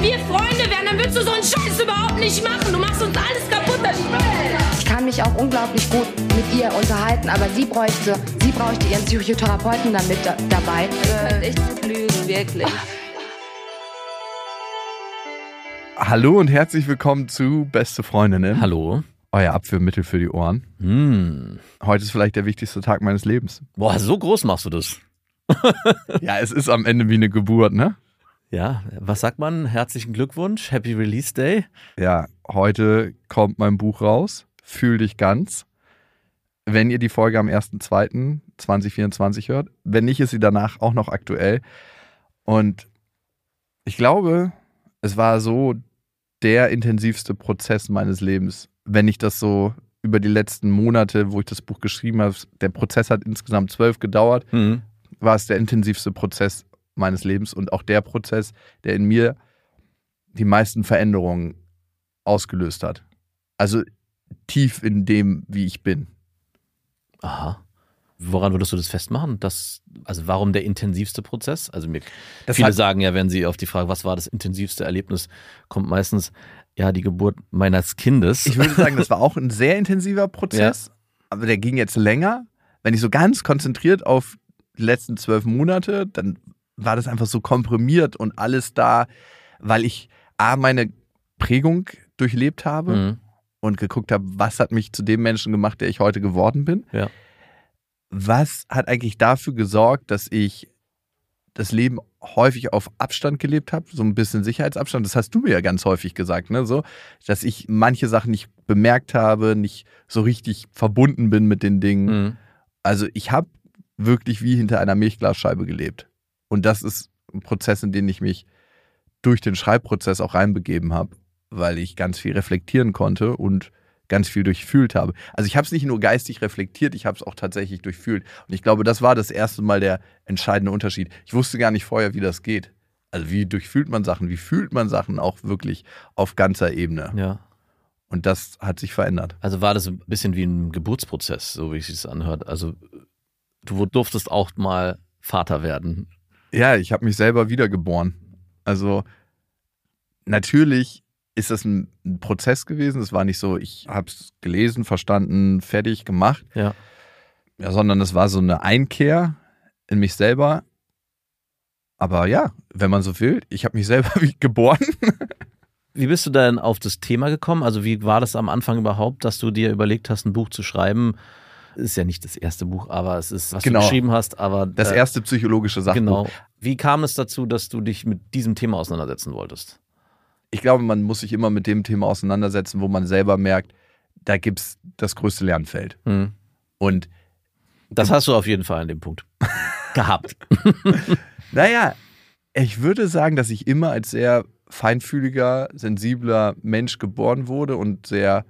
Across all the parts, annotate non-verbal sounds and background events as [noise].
Wenn wir Freunde wären, dann würdest du so einen Scheiß überhaupt nicht machen. Du machst uns alles kaputt, das Spiel. Ich kann mich auch unglaublich gut mit ihr unterhalten, aber sie bräuchte, sie bräuchte ihren Psychotherapeuten damit da, dabei. Äh, echt lügen, wirklich. Hallo und herzlich willkommen zu Beste Freundinnen. Hallo. Euer Abführmittel für die Ohren. Hm. Heute ist vielleicht der wichtigste Tag meines Lebens. Boah, so groß machst du das. Ja, es ist am Ende wie eine Geburt, ne? Ja, was sagt man? Herzlichen Glückwunsch, Happy Release Day. Ja, heute kommt mein Buch raus. Fühl dich ganz. Wenn ihr die Folge am 1.2.2024 hört. Wenn nicht, ist sie danach auch noch aktuell. Und ich glaube, es war so der intensivste Prozess meines Lebens. Wenn ich das so über die letzten Monate, wo ich das Buch geschrieben habe, der Prozess hat insgesamt zwölf gedauert, Hm. war es der intensivste Prozess meines Lebens und auch der Prozess, der in mir die meisten Veränderungen ausgelöst hat. Also tief in dem, wie ich bin. Aha. Woran würdest du das festmachen? Das, also warum der intensivste Prozess? Also mir, Das viele sagen ja, wenn sie auf die Frage, was war das intensivste Erlebnis, kommt meistens ja die Geburt meines Kindes. Ich würde sagen, das war auch ein sehr intensiver [laughs] Prozess, aber der ging jetzt länger. Wenn ich so ganz konzentriert auf die letzten zwölf Monate, dann war das einfach so komprimiert und alles da, weil ich A, meine Prägung durchlebt habe Mhm. und geguckt habe, was hat mich zu dem Menschen gemacht, der ich heute geworden bin. Ja. Was hat eigentlich dafür gesorgt, dass ich das Leben häufig auf Abstand gelebt habe, so ein bisschen Sicherheitsabstand. Das hast du mir ja ganz häufig gesagt, ne? So, dass ich manche Sachen nicht bemerkt habe, nicht so richtig verbunden bin mit den Dingen. Mhm. Also ich habe wirklich wie hinter einer Milchglasscheibe gelebt. Und das ist ein Prozess, in den ich mich durch den Schreibprozess auch reinbegeben habe, weil ich ganz viel reflektieren konnte und ganz viel durchfühlt habe. Also ich habe es nicht nur geistig reflektiert, ich habe es auch tatsächlich durchfühlt. Und ich glaube, das war das erste Mal der entscheidende Unterschied. Ich wusste gar nicht vorher, wie das geht. Also wie durchfühlt man Sachen, wie fühlt man Sachen auch wirklich auf ganzer Ebene. Ja. Und das hat sich verändert. Also war das ein bisschen wie ein Geburtsprozess, so wie es sich anhört. Also du durftest auch mal Vater werden. Ja, ich habe mich selber wiedergeboren. Also natürlich ist das ein, ein Prozess gewesen. Es war nicht so, ich habe es gelesen, verstanden, fertig gemacht. Ja. Ja, sondern es war so eine Einkehr in mich selber. Aber ja, wenn man so will, ich habe mich selber [laughs] geboren. Wie bist du denn auf das Thema gekommen? Also wie war das am Anfang überhaupt, dass du dir überlegt hast, ein Buch zu schreiben? Ist ja nicht das erste Buch, aber es ist, was Genau. du geschrieben hast, aber Das äh, erste psychologische Sachbuch. Genau. Wie kam es dazu, dass du dich mit diesem Thema auseinandersetzen wolltest? Ich glaube, man muss sich immer mit dem Thema auseinandersetzen, wo man selber merkt, da gibt es das größte Lernfeld. Hm. Und Das hast du auf jeden Fall an dem Punkt [laughs] gehabt. [laughs] Naja, ich würde sagen, dass ich immer als sehr feinfühliger, sensibler Mensch geboren wurde und sehr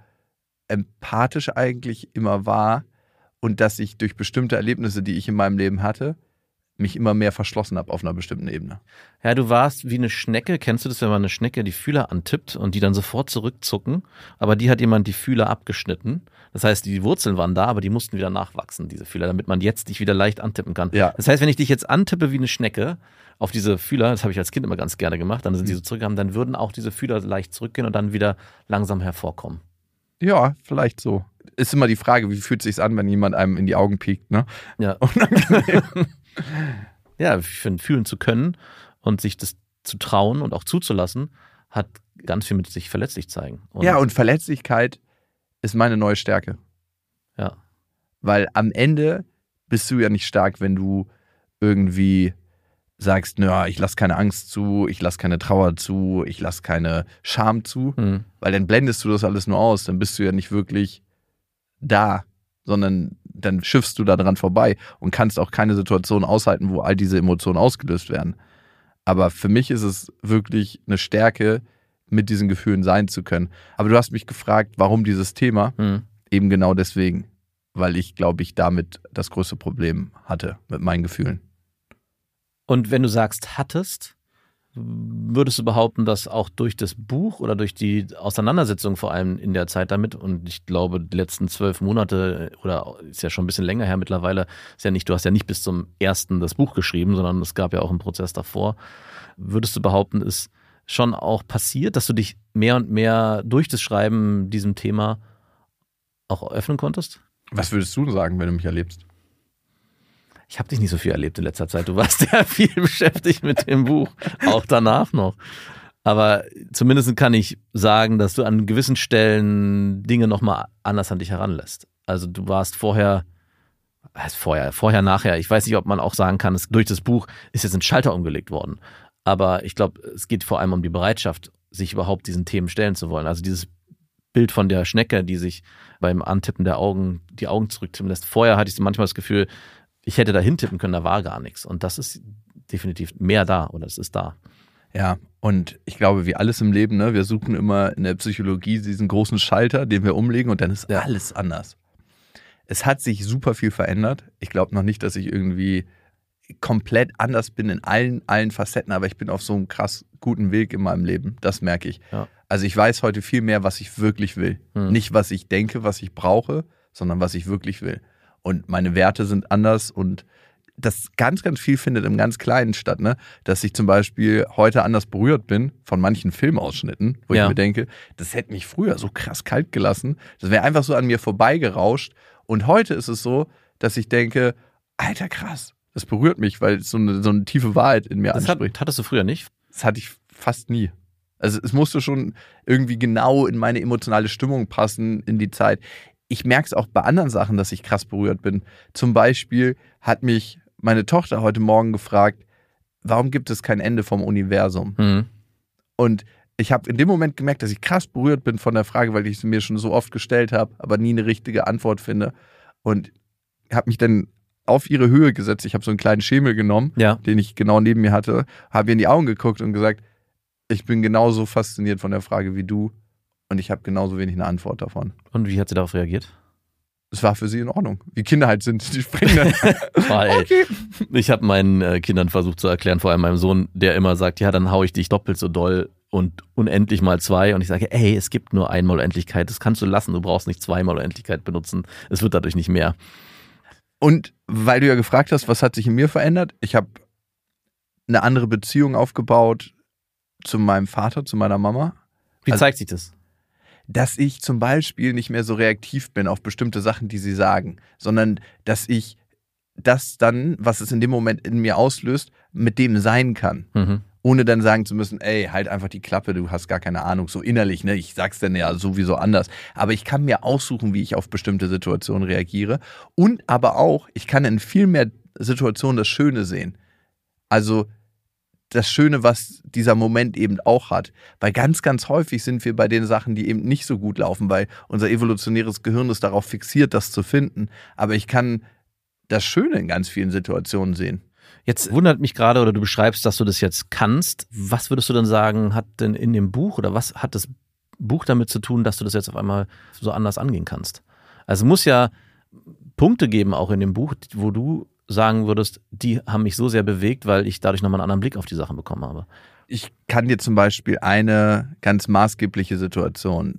empathisch eigentlich immer war und dass ich durch bestimmte Erlebnisse, die ich in meinem Leben hatte, mich immer mehr verschlossen habe auf einer bestimmten Ebene. Ja, du warst wie eine Schnecke. Kennst du das, wenn man eine Schnecke die Fühler antippt und die dann sofort zurückzucken? Aber die hat jemand die Fühler abgeschnitten. Das heißt, die Wurzeln waren da, aber die mussten wieder nachwachsen, diese Fühler, damit man jetzt dich wieder leicht antippen kann. Ja. Das heißt, wenn ich dich jetzt antippe wie eine Schnecke auf diese Fühler, das habe ich als Kind immer ganz gerne gemacht, dann sind Mhm. die so zurückgekommen, dann würden auch diese Fühler leicht zurückgehen und dann wieder langsam hervorkommen. Ja, vielleicht so. Ist immer die Frage, wie fühlt es sich an, wenn jemand einem in die Augen piekt, ne? Ja. [laughs] [laughs] ja, fühlen zu können und sich das zu trauen und auch zuzulassen, hat ganz viel mit sich verletzlich zeigen. Und ja, und Verletzlichkeit ist meine neue Stärke. Ja. Weil am Ende bist du ja nicht stark, wenn du irgendwie sagst, naja, ich lasse keine Angst zu, ich lasse keine Trauer zu, ich lasse keine Scham zu, Hm. weil dann blendest du das alles nur aus, dann bist du ja nicht wirklich da, sondern dann schiffst du da dran vorbei und kannst auch keine Situation aushalten, wo all diese Emotionen ausgelöst werden. Aber für mich ist es wirklich eine Stärke, mit diesen Gefühlen sein zu können. Aber du hast mich gefragt, warum dieses Thema? Hm. Eben genau deswegen, weil ich, glaube ich, damit das größte Problem hatte mit meinen Gefühlen. Und wenn du sagst, hattest, würdest du behaupten, dass auch durch das Buch oder durch die Auseinandersetzung vor allem in der Zeit damit, und ich glaube, die letzten zwölf Monate oder ist ja schon ein bisschen länger her mittlerweile, ist ja nicht, du hast ja nicht bis zum ersten das Buch geschrieben, sondern es gab ja auch einen Prozess davor. Würdest du behaupten, ist schon auch passiert, dass du dich mehr und mehr durch das Schreiben diesem Thema auch öffnen konntest? Was würdest du sagen, wenn du mich erlebst? Ich habe dich nicht so viel erlebt in letzter Zeit. Du warst [laughs] ja viel beschäftigt mit dem Buch, auch danach noch. Aber zumindest kann ich sagen, dass du an gewissen Stellen Dinge nochmal anders an dich heranlässt. Also du warst vorher, vorher, vorher, nachher. Ich weiß nicht, ob man auch sagen kann, es, durch das Buch ist jetzt ein Schalter umgelegt worden. Aber ich glaube, es geht vor allem um die Bereitschaft, sich überhaupt diesen Themen stellen zu wollen. Also dieses Bild von der Schnecke, die sich beim Antippen der Augen die Augen zurücktippen lässt. Vorher hatte ich manchmal das Gefühl, ich hätte da hintippen können, da war gar nichts. Und das ist definitiv mehr da oder es ist da. Ja, und ich glaube, wie alles im Leben, ne, wir suchen immer in der Psychologie diesen großen Schalter, den wir umlegen und dann ist Ja. alles anders. Es hat sich super viel verändert. Ich glaube noch nicht, dass ich irgendwie komplett anders bin in allen, allen Facetten, aber ich bin auf so einem krass guten Weg in meinem Leben. Das merke ich. Ja. Also ich weiß heute viel mehr, was ich wirklich will. Hm. Nicht, was ich denke, was ich brauche, sondern was ich wirklich will. Und meine Werte sind anders und das ganz, ganz viel findet im ganz Kleinen statt, ne? Dass ich zum Beispiel heute anders berührt bin von manchen Filmausschnitten, wo Ja. ich mir denke, das hätte mich früher so krass kalt gelassen. Das wäre einfach so an mir vorbeigerauscht. Und heute ist es so, dass ich denke, alter krass, das berührt mich, weil es so eine, so eine tiefe Wahrheit in mir Das hat, anspricht. hattest du früher nicht? Das hatte ich fast nie. Also es musste schon irgendwie genau in meine emotionale Stimmung passen, in die Zeit. Ich merke es auch bei anderen Sachen, dass ich krass berührt bin. Zum Beispiel hat mich meine Tochter heute Morgen gefragt, warum gibt es kein Ende vom Universum? Hm. Und ich habe in dem Moment gemerkt, dass ich krass berührt bin von der Frage, weil ich sie mir schon so oft gestellt habe, aber nie eine richtige Antwort finde. Und habe mich dann auf ihre Höhe gesetzt. Ich habe so einen kleinen Schemel genommen Ja. den ich genau neben mir hatte, habe ihr in die Augen geguckt und gesagt, ich bin genauso fasziniert von der Frage wie du und ich habe genauso wenig eine Antwort davon. Und wie hat sie darauf reagiert? Es war für sie in Ordnung. Wie Kinder halt sind, die springen dann. [laughs] Okay. ich habe meinen äh, Kindern versucht zu erklären, vor allem meinem Sohn, der immer sagt, ja, dann hau ich dich doppelt so doll und unendlich mal zwei. Und ich sage, ey, es gibt nur einmal Unendlichkeit, das kannst du lassen, du brauchst nicht zweimal Unendlichkeit benutzen. Es wird dadurch nicht mehr. Und weil du ja gefragt hast, was hat sich in mir verändert? Ich habe eine andere Beziehung aufgebaut zu meinem Vater, zu meiner Mama. Wie Also- zeigt sich das? Dass ich zum Beispiel nicht mehr so reaktiv bin auf bestimmte Sachen, die sie sagen, sondern dass ich das dann, was es in dem Moment in mir auslöst, mit dem sein kann. Mhm. Ohne dann sagen zu müssen, ey, halt einfach die Klappe, du hast gar keine Ahnung, so innerlich, ne? Ich sag's dann ja sowieso anders. Aber ich kann mir aussuchen, wie ich auf bestimmte Situationen reagiere. Und aber auch, ich kann in viel mehr Situationen das Schöne sehen. Also das Schöne, was dieser Moment eben auch hat. Weil ganz, ganz häufig sind wir bei den Sachen, die eben nicht so gut laufen, weil unser evolutionäres Gehirn ist darauf fixiert, das zu finden. Aber ich kann das Schöne in ganz vielen Situationen sehen. Jetzt wundert mich gerade, oder du beschreibst, dass du das jetzt kannst. Was würdest du denn sagen, hat denn in dem Buch oder was hat das Buch damit zu tun, dass du das jetzt auf einmal so anders angehen kannst? Also muss ja Punkte geben, auch in dem Buch, wo du sagen würdest, die haben mich so sehr bewegt, weil ich dadurch nochmal einen anderen Blick auf die Sachen bekommen habe. Ich kann dir zum Beispiel eine ganz maßgebliche Situation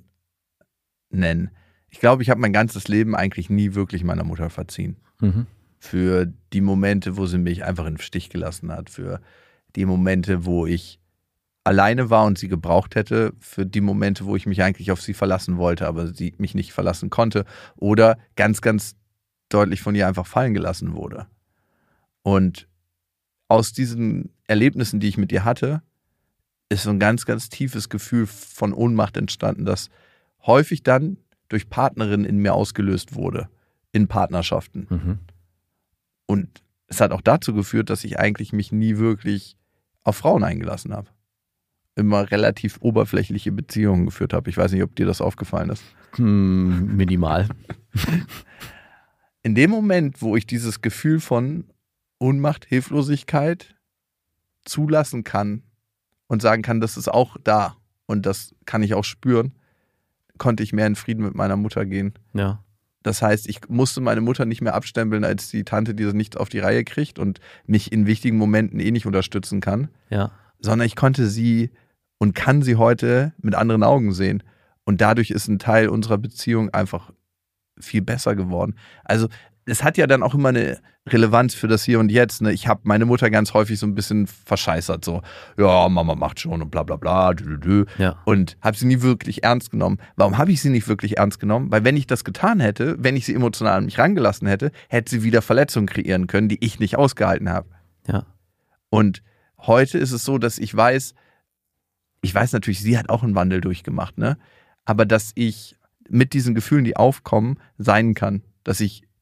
nennen. Ich glaube, ich habe mein ganzes Leben eigentlich nie wirklich meiner Mutter verziehen. Mhm. Für die Momente, wo sie mich einfach im Stich gelassen hat. Für die Momente, wo ich alleine war und sie gebraucht hätte. Für die Momente, wo ich mich eigentlich auf sie verlassen wollte, aber sie mich nicht verlassen konnte. Oder ganz, ganz deutlich von ihr einfach fallen gelassen wurde. Und aus diesen Erlebnissen, die ich mit ihr hatte, ist so ein ganz, ganz tiefes Gefühl von Ohnmacht entstanden, das häufig dann durch Partnerinnen in mir ausgelöst wurde. in Partnerschaften. Mhm. Und es hat auch dazu geführt, dass ich eigentlich mich nie wirklich auf Frauen eingelassen habe. Immer relativ oberflächliche Beziehungen geführt habe. Ich weiß nicht, ob dir das aufgefallen ist. Hm, minimal. [laughs] In dem Moment, wo ich dieses Gefühl von Ohnmacht, Hilflosigkeit zulassen kann und sagen kann, das ist auch da und das kann ich auch spüren, konnte ich mehr in Frieden mit meiner Mutter gehen. Ja. Das heißt, ich musste meine Mutter nicht mehr abstempeln als die Tante, die das nicht auf die Reihe kriegt und mich in wichtigen Momenten eh nicht unterstützen kann, Ja. sondern ich konnte sie und kann sie heute mit anderen Augen sehen. Und dadurch ist ein Teil unserer Beziehung einfach viel besser geworden. Also es hat ja dann auch immer eine Relevanz für das Hier und Jetzt. Ne? Ich habe meine Mutter ganz häufig so ein bisschen verscheißert, so, ja, Mama macht schon und bla bla bla, dü, dü, dü. Ja. und habe sie nie wirklich ernst genommen. Warum habe ich sie nicht wirklich ernst genommen? Weil wenn ich das getan hätte, wenn ich sie emotional an mich rangelassen hätte, hätte sie wieder Verletzungen kreieren können, die ich nicht ausgehalten habe. Ja. Und heute ist es so, dass ich weiß, ich weiß natürlich, sie hat auch einen Wandel durchgemacht, ne? Aber dass ich mit diesen Gefühlen, die aufkommen, sein kann, dass ich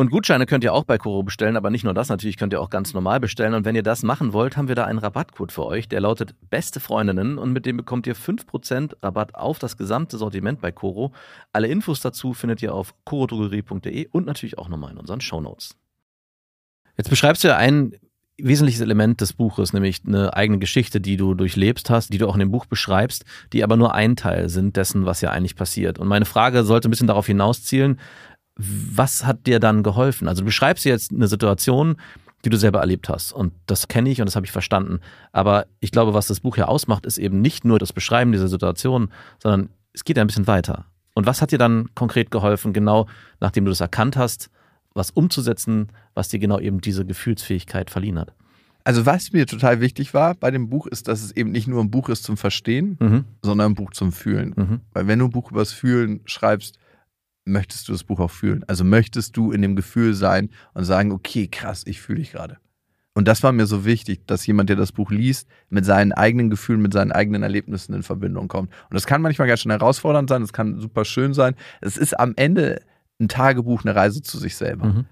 Und Gutscheine könnt ihr auch bei Koro bestellen, aber nicht nur das, natürlich könnt ihr auch ganz normal bestellen. Und wenn ihr das machen wollt, haben wir da einen Rabattcode für euch, der lautet Beste Freundinnen und mit dem bekommt ihr 5% Rabatt auf das gesamte Sortiment bei Koro. Alle Infos dazu findet ihr auf korodrogerie.de und natürlich auch nochmal in unseren Shownotes. Jetzt beschreibst du ja ein wesentliches Element des Buches, nämlich eine eigene Geschichte, die du durchlebst hast, die du auch in dem Buch beschreibst, die aber nur ein Teil sind dessen, was ja eigentlich passiert. Und meine Frage sollte ein bisschen darauf hinauszielen, was hat dir dann geholfen? Also du beschreibst jetzt eine Situation, die du selber erlebt hast. Und das kenne ich und das habe ich verstanden. Aber ich glaube, was das Buch ja ausmacht, ist eben nicht nur das Beschreiben dieser Situation, sondern es geht ja ein bisschen weiter. Und was hat dir dann konkret geholfen, genau nachdem du das erkannt hast, was umzusetzen, was dir genau eben diese Gefühlsfähigkeit verliehen hat? Also was mir total wichtig war bei dem Buch, ist, dass es eben nicht nur ein Buch ist zum Verstehen, Mhm. sondern ein Buch zum Fühlen. Mhm. Weil wenn du ein Buch übers Fühlen schreibst, möchtest du das Buch auch fühlen. Also möchtest du in dem Gefühl sein und sagen, okay, krass, ich fühle dich gerade. Und das war mir so wichtig, dass jemand, der das Buch liest, mit seinen eigenen Gefühlen, mit seinen eigenen Erlebnissen in Verbindung kommt. Und das kann manchmal ganz schön herausfordernd sein, es kann super schön sein. Es ist am Ende ein Tagebuch, eine Reise zu sich selber. Mhm.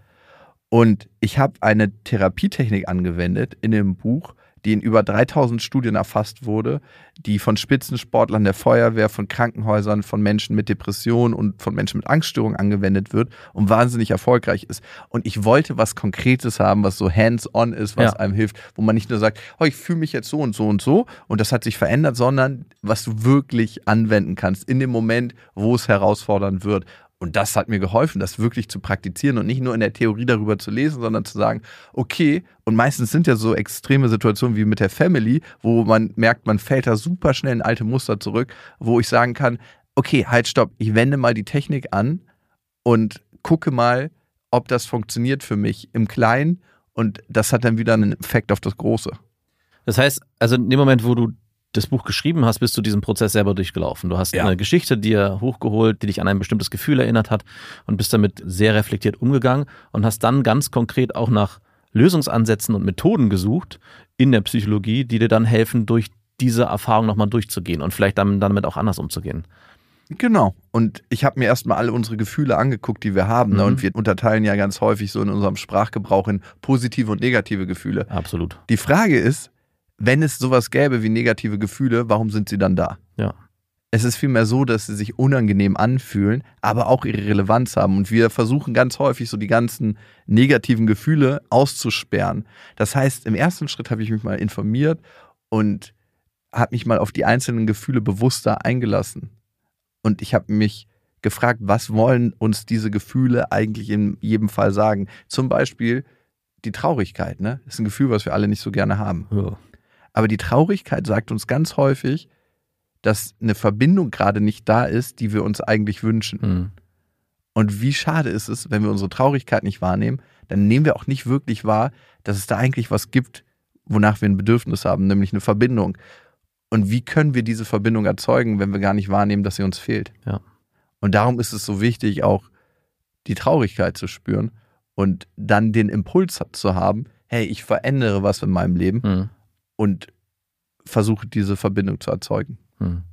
Und ich habe eine Therapietechnik angewendet in dem Buch, die in über 3000 Studien erfasst wurde, die von Spitzensportlern der Feuerwehr, von Krankenhäusern, von Menschen mit Depressionen und von Menschen mit Angststörungen angewendet wird und wahnsinnig erfolgreich ist. Und ich wollte was Konkretes haben, was so hands-on ist, was Ja. einem hilft, wo man nicht nur sagt, oh, ich fühle mich jetzt so und so und so und das hat sich verändert, sondern was du wirklich anwenden kannst in dem Moment, wo es herausfordernd wird. Und das hat mir geholfen, das wirklich zu praktizieren und nicht nur in der Theorie darüber zu lesen, sondern zu sagen, okay, und meistens sind ja so extreme Situationen wie mit der Family, wo man merkt, man fällt da super schnell in alte Muster zurück, wo ich sagen kann, okay, halt, stopp, ich wende mal die Technik an und gucke mal, ob das funktioniert für mich im Kleinen und das hat dann wieder einen Effekt auf das Große. Das heißt, also in dem Moment, wo du das Buch geschrieben hast, bist du diesen Prozess selber durchgelaufen. Du hast Ja. eine Geschichte dir hochgeholt, die dich an ein bestimmtes Gefühl erinnert hat und bist damit sehr reflektiert umgegangen und hast dann ganz konkret auch nach Lösungsansätzen und Methoden gesucht in der Psychologie, die dir dann helfen, durch diese Erfahrung nochmal durchzugehen und vielleicht dann damit auch anders umzugehen. Genau. Und ich habe mir erstmal alle unsere Gefühle angeguckt, die wir haben. Ne? Mhm. Und wir unterteilen ja ganz häufig so in unserem Sprachgebrauch in positive und negative Gefühle. Absolut. Die Frage ist, wenn es sowas gäbe wie negative Gefühle, warum sind sie dann da? Ja. Es ist vielmehr so, dass sie sich unangenehm anfühlen, aber auch ihre Relevanz haben. Und wir versuchen ganz häufig so die ganzen negativen Gefühle auszusperren. Das heißt, im ersten Schritt habe ich mich mal informiert und habe mich mal auf die einzelnen Gefühle bewusster eingelassen. Und ich habe mich gefragt, was wollen uns diese Gefühle eigentlich in jedem Fall sagen? Zum Beispiel die Traurigkeit, ne? Das ist ein Gefühl, was wir alle nicht so gerne haben. Ja. Aber die Traurigkeit sagt uns ganz häufig, dass eine Verbindung gerade nicht da ist, die wir uns eigentlich wünschen. Mhm. Und wie schade ist es, wenn wir unsere Traurigkeit nicht wahrnehmen, dann nehmen wir auch nicht wirklich wahr, dass es da eigentlich was gibt, wonach wir ein Bedürfnis haben, nämlich eine Verbindung. Und wie können wir diese Verbindung erzeugen, wenn wir gar nicht wahrnehmen, dass sie uns fehlt? Ja. Und darum ist es so wichtig, auch die Traurigkeit zu spüren und dann den Impuls zu haben, hey, ich verändere was in meinem Leben Mhm. Und versuche diese Verbindung zu erzeugen. Mhm.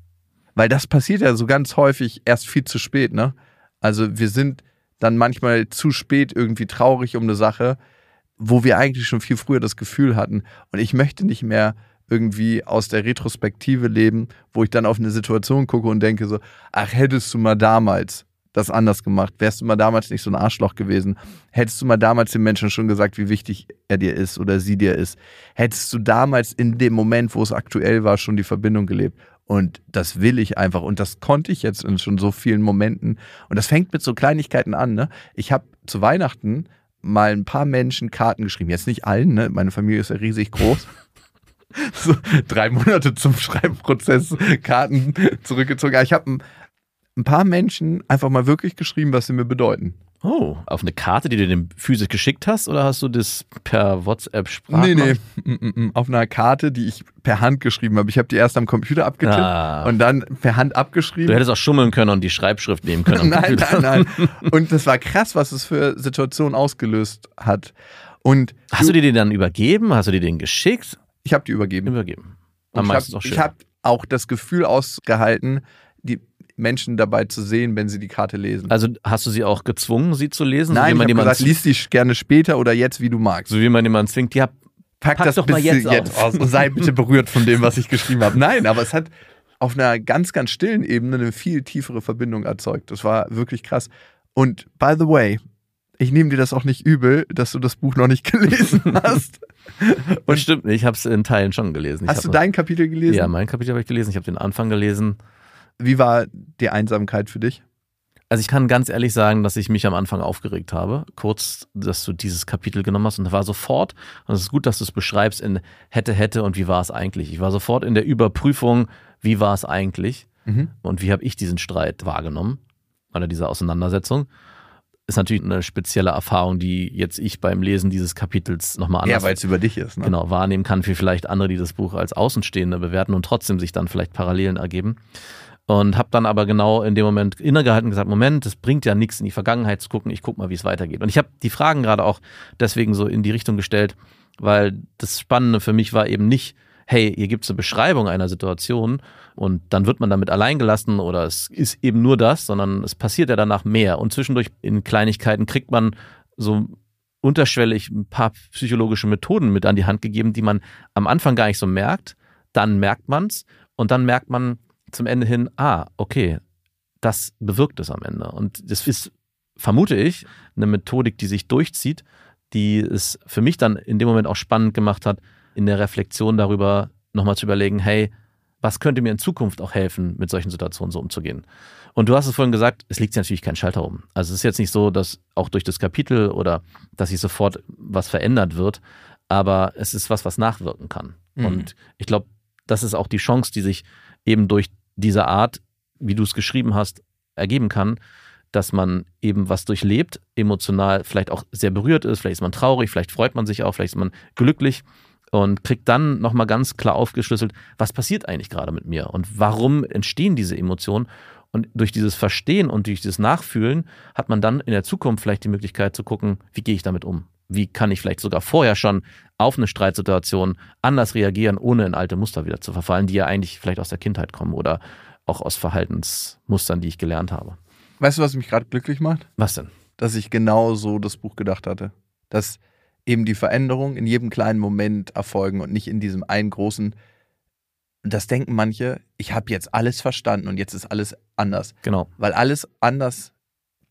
Weil das passiert ja so ganz häufig erst viel zu spät, ne? Also wir sind dann manchmal zu spät irgendwie traurig um eine Sache, wo wir eigentlich schon viel früher das Gefühl hatten. Und ich möchte nicht mehr irgendwie aus der Retrospektive leben, wo ich dann auf eine Situation gucke und denke so, ach, hättest du mal damals das anders gemacht, wärst du mal damals nicht so ein Arschloch gewesen, hättest du mal damals dem Menschen schon gesagt, wie wichtig er dir ist oder sie dir ist, hättest du damals in dem Moment, wo es aktuell war, schon die Verbindung gelebt. Und das will ich einfach. Und das konnte ich jetzt in schon so vielen Momenten. Und das fängt mit so Kleinigkeiten an. Ne? Ich habe zu Weihnachten mal ein paar Menschen Karten geschrieben. Jetzt nicht allen, ne? meine Familie ist ja riesig groß. [laughs] so, drei Monate zum Schreibprozess, Karten zurückgezogen. Aber ich habe ein, paar Menschen einfach mal wirklich geschrieben, was sie mir bedeuten. Oh, auf eine Karte, die du dem physisch geschickt hast, oder hast du das per WhatsApp Sprache? Nee, nee, mm, mm, mm. auf einer Karte, die ich per Hand geschrieben habe. Ich habe die erst am Computer abgetippt Ah. und dann per Hand Du abgeschrieben. hättest auch schummeln können und die Schreibschrift nehmen können. [laughs] nein, Computer. nein, nein. [laughs] Und das war krass, was es für Situationen ausgelöst hat. Und Hast du dir den dann übergeben? Hast du dir den geschickt? ich habe die übergeben. Übergeben. Am ich meisten habe auch schön. ich hab auch das Gefühl ausgehalten, Menschen dabei zu sehen, wenn sie die Karte lesen. also hast du sie auch gezwungen, sie zu lesen? so Nein, wie ich habe gesagt, lies die gerne später oder jetzt, wie du magst. so wie man jemanden zwingt, ja, Pack, Pack das doch mal bisschen jetzt aus. und sei bitte berührt von dem, was ich geschrieben habe. Nein, aber es hat auf einer ganz, ganz stillen Ebene eine viel tiefere Verbindung erzeugt. Das war wirklich krass. Und by the way, ich nehme dir das auch nicht übel, dass du das Buch noch nicht [laughs] gelesen hast. und stimmt, ich habe es in Teilen schon gelesen. Ich Hast du dein Kapitel gelesen? Ja, mein Kapitel habe ich gelesen. Ich habe den Anfang gelesen. Wie war die Einsamkeit für dich? Also ich kann ganz ehrlich sagen, dass ich mich am Anfang aufgeregt habe, kurz, dass du dieses Kapitel genommen hast und da war sofort, und es ist gut, dass du es beschreibst in hätte, hätte und wie war es eigentlich. Ich war sofort in der Überprüfung, wie war es eigentlich Mhm. und wie habe ich diesen Streit wahrgenommen oder diese Auseinandersetzung. Ist natürlich eine spezielle Erfahrung, die jetzt ich beim Lesen dieses Kapitels nochmal anders Ja, weil es über dich ist. Ne? genau, wahrnehmen kann, für vielleicht andere, die das Buch als Außenstehende bewerten und trotzdem sich dann vielleicht Parallelen ergeben. Und habe dann aber genau in dem Moment innegehalten und gesagt, Moment, es bringt ja nichts in die Vergangenheit zu gucken, ich guck mal, wie es weitergeht. Und ich habe die Fragen gerade auch deswegen so in die Richtung gestellt, weil das Spannende für mich war eben nicht, hey, hier gibt's eine Beschreibung einer Situation und dann wird man damit allein gelassen oder es ist eben nur das, sondern es passiert ja danach mehr. Und zwischendurch in Kleinigkeiten kriegt man so unterschwellig ein paar psychologische Methoden mit an die Hand gegeben, die man am Anfang gar nicht so merkt. Dann merkt man's und dann merkt man zum Ende hin, ah, okay, das bewirkt es am Ende. Und das ist, vermute ich, eine Methodik, die sich durchzieht, die es für mich dann in dem Moment auch spannend gemacht hat, in der Reflexion darüber nochmal zu überlegen, hey, was könnte mir in Zukunft auch helfen, mit solchen Situationen so umzugehen? Und du hast es vorhin gesagt, es liegt natürlich kein Schalter um. Also es ist jetzt nicht so, dass auch durch das Kapitel oder dass sich sofort was verändert wird, aber es ist was, was nachwirken kann. Mhm. Und ich glaube, das ist auch die Chance, die sich eben durch diese Art, wie du es geschrieben hast, ergeben kann, dass man eben was durchlebt, emotional vielleicht auch sehr berührt ist, vielleicht ist man traurig, vielleicht freut man sich auch, vielleicht ist man glücklich und kriegt dann nochmal ganz klar aufgeschlüsselt, was passiert eigentlich gerade mit mir und warum entstehen diese Emotionen. Und durch dieses Verstehen und durch dieses Nachfühlen hat man dann in der Zukunft vielleicht die Möglichkeit zu gucken, wie gehe ich damit um? Wie kann ich vielleicht sogar vorher schon auf eine Streitsituation anders reagieren, ohne in alte Muster wieder zu verfallen, die ja eigentlich vielleicht aus der Kindheit kommen oder auch aus Verhaltensmustern, die ich gelernt habe. Weißt du, was mich gerade glücklich macht? Was denn? Dass ich genau so das Buch gedacht hatte. Dass eben die Veränderungen in jedem kleinen Moment erfolgen und nicht in diesem einen großen. Das denken manche, ich habe jetzt alles verstanden und jetzt ist alles anders. Genau. Weil alles anders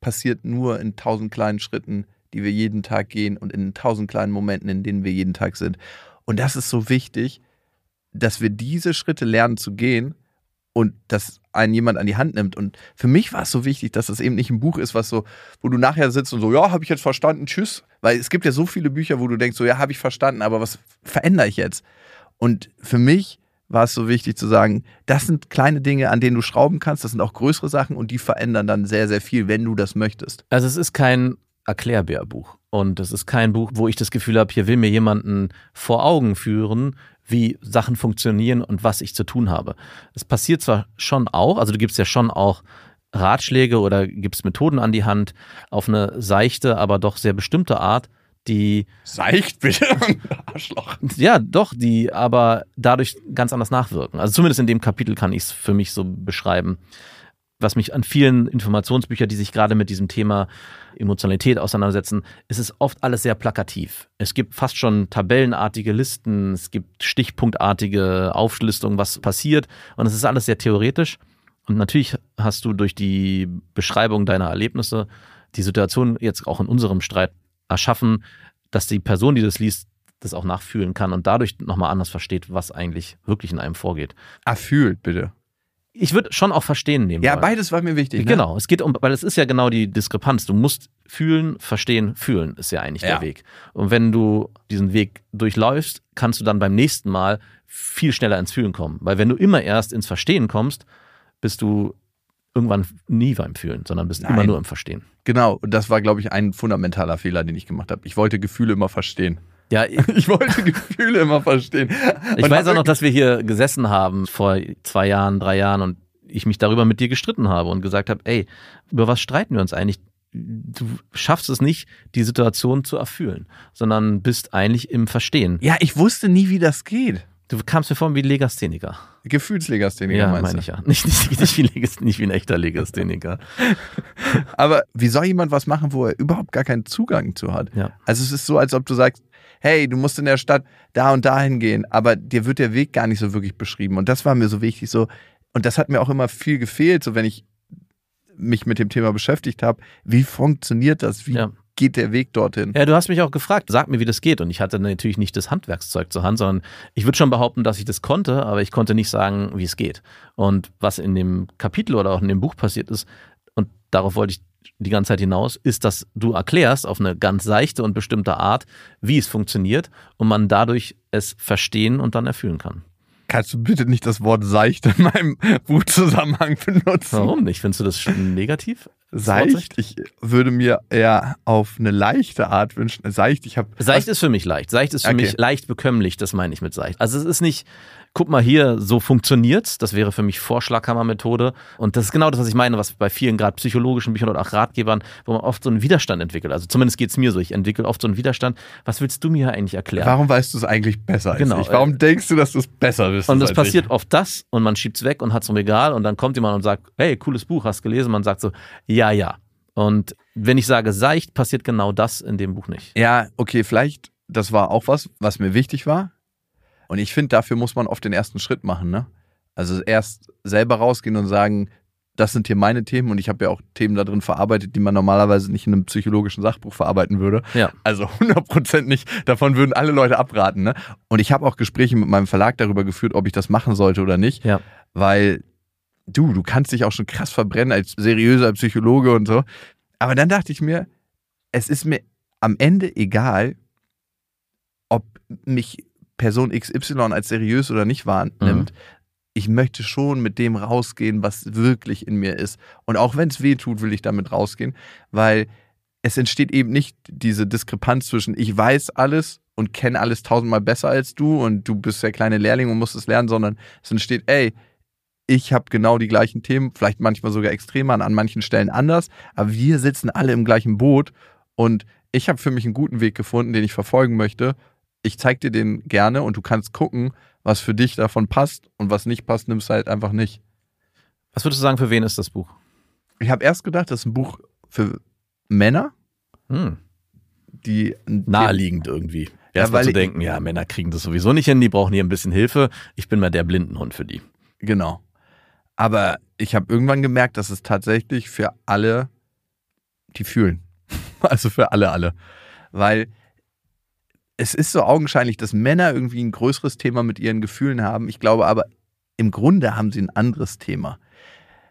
passiert nur in tausend kleinen Schritten, die wir jeden Tag gehen und in tausend kleinen Momenten, in denen wir jeden Tag sind. Und das ist so wichtig, dass wir diese Schritte lernen zu gehen und dass einen jemand an die Hand nimmt. Und für mich war es so wichtig, dass das eben nicht ein Buch ist, was so, wo du nachher sitzt und so, ja, habe ich jetzt verstanden, tschüss. Weil es gibt ja so viele Bücher, wo du denkst, so, ja, habe ich verstanden, aber was verändere ich jetzt? Und für mich war es so wichtig zu sagen, das sind kleine Dinge, an denen du schrauben kannst, das sind auch größere Sachen und die verändern dann sehr, sehr viel, wenn du das möchtest. Also es ist kein Erklärbärbuch und es ist kein Buch, wo ich das Gefühl habe, hier will mir jemanden vor Augen führen, wie Sachen funktionieren und was ich zu tun habe. Es passiert zwar schon auch, also du gibst ja schon auch Ratschläge oder gibst Methoden an die Hand auf eine seichte, aber doch sehr bestimmte Art, die Seicht bitte, Arschloch. ja, doch, die aber dadurch ganz anders nachwirken. Also zumindest in dem Kapitel kann ich es für mich so beschreiben. Was mich an vielen Informationsbüchern, die sich gerade mit diesem Thema Emotionalität auseinandersetzen, ist es oft alles sehr plakativ. Es gibt fast schon tabellenartige Listen, es gibt stichpunktartige Auflistungen, was passiert und es ist alles sehr theoretisch. Und natürlich hast du durch die Beschreibung deiner Erlebnisse die Situation jetzt auch in unserem Streit erschaffen, dass die Person, die das liest, das auch nachfühlen kann und dadurch nochmal anders versteht, was eigentlich wirklich in einem vorgeht. Erfühlt, bitte. Ich würde schon auch verstehen nehmen. Ja, beides war mir wichtig. Ne? Genau, es geht um, weil es ist ja genau die Diskrepanz. Du musst fühlen, verstehen, fühlen ist ja eigentlich Ja. der Weg. Und wenn du diesen Weg durchläufst, kannst du dann beim nächsten Mal viel schneller ins Fühlen kommen. Weil wenn du immer erst ins Verstehen kommst, bist du irgendwann nie beim Fühlen, sondern bist Nein. immer nur im Verstehen. Genau, und das war, glaube ich, ein fundamentaler Fehler, den ich gemacht habe. Ich wollte Gefühle immer verstehen. Ja, [laughs] ich Ich wollte Gefühle immer verstehen. Und weiß auch noch, dass wir hier gesessen haben vor zwei Jahren, drei Jahren und ich mich darüber mit dir gestritten habe und gesagt habe, ey, über was streiten wir uns eigentlich? Du schaffst es nicht, die Situation zu erfüllen, sondern bist eigentlich im Verstehen. Ja, ich wusste nie, wie das geht. Du kamst mir vor wie ein Legastheniker. Gefühlslegastheniker Ja, meinst meine du? ich ja. [laughs] Nicht, nicht, nicht, wie Legas, nicht wie ein echter Legastheniker. [laughs] Aber wie soll jemand was machen, wo er überhaupt gar keinen Zugang zu hat? Ja. Also es ist so, als ob du sagst, hey, du musst in der Stadt da und dahin gehen, aber dir wird der Weg gar nicht so wirklich beschrieben. Und das war mir so wichtig, so, und das hat mir auch immer viel gefehlt, so wenn ich mich mit dem Thema beschäftigt habe, wie funktioniert das? Wie Ja. Geht der Weg dorthin? Ja, du hast mich auch gefragt, sag mir, wie das geht. Und ich hatte natürlich nicht das Handwerkszeug zur Hand, sondern ich würde schon behaupten, dass ich das konnte, aber ich konnte nicht sagen, wie es geht. Und was in dem Kapitel oder auch in dem Buch passiert ist, und darauf wollte ich die ganze Zeit hinaus, ist, dass du erklärst auf eine ganz seichte und bestimmte Art, wie es funktioniert und man dadurch es verstehen und dann erfüllen kann. Kannst du bitte nicht das Wort seicht in meinem Buchzusammenhang benutzen? Warum nicht? Findest du das negativ? Seicht? Ich würde mir eher auf eine leichte Art wünschen. Seicht, ich habe. Seicht ist für mich leicht. Seicht ist für Okay. mich leicht bekömmlich, das meine ich mit seicht. Also es ist nicht, guck mal hier, so funktioniert's. Das wäre für mich Vorschlaghammermethode. Und das ist genau das, was ich meine, was bei vielen gerade psychologischen Büchern oder auch Ratgebern, wo man oft so einen Widerstand entwickelt. Also zumindest geht's mir so. Ich entwickle oft so einen Widerstand. Was willst du mir eigentlich erklären? Warum weißt du es eigentlich besser als Genau, ich? Warum äh, denkst du, dass du es besser bist? Und es als passiert Ich? oft das und man schiebt's weg und hat's im Regal und dann kommt jemand und sagt, hey, cooles Buch, hast gelesen? Man sagt so, ja, ja. Und wenn ich sage seicht, passiert genau das in dem Buch nicht. Ja, okay, vielleicht, das war auch was, was mir wichtig war. Und ich finde, dafür muss man oft den ersten Schritt machen, ne? Also erst selber rausgehen und sagen, das sind hier meine Themen und ich habe ja auch Themen da drin verarbeitet, die man normalerweise nicht in einem psychologischen Sachbuch verarbeiten würde. Ja. Also [laughs] 100% nicht. Davon würden alle Leute abraten. Ne? Und ich habe auch Gespräche mit meinem Verlag darüber geführt, ob ich das machen sollte oder nicht. Ja. Weil du, du kannst dich auch schon krass verbrennen als seriöser Psychologe und so. Aber dann dachte ich mir, es ist mir am Ende egal, ob mich Person XY als seriös oder nicht wahrnimmt. Ich möchte schon mit dem rausgehen, was wirklich in mir ist. Und auch wenn es weh tut, will ich damit rausgehen, weil es entsteht eben nicht diese Diskrepanz zwischen ich weiß alles und kenne alles tausendmal besser als du und du bist der kleine Lehrling und musst es lernen, sondern es entsteht, ey, ich habe genau die gleichen Themen, vielleicht manchmal sogar extremer, an manchen Stellen anders, aber wir sitzen alle im gleichen Boot und ich habe für mich einen guten Weg gefunden, den ich verfolgen möchte. Ich zeig dir den gerne und du kannst gucken, was für dich davon passt und was nicht passt, nimmst du halt einfach nicht. Was würdest du sagen, für wen ist das Buch? Ich habe erst gedacht, das ist ein Buch für Männer, Hm. die Naheliegend irgendwie. Erstmal weil zu denken, ja, Männer kriegen das sowieso nicht hin, die brauchen hier ein bisschen Hilfe. Ich bin mal der Blindenhund für die. Genau. Aber ich habe irgendwann gemerkt, dass es tatsächlich für alle, die fühlen. [laughs] Also für alle, alle. Weil es ist so augenscheinlich, dass Männer irgendwie ein größeres Thema mit ihren Gefühlen haben. Ich glaube aber, im Grunde haben sie ein anderes Thema.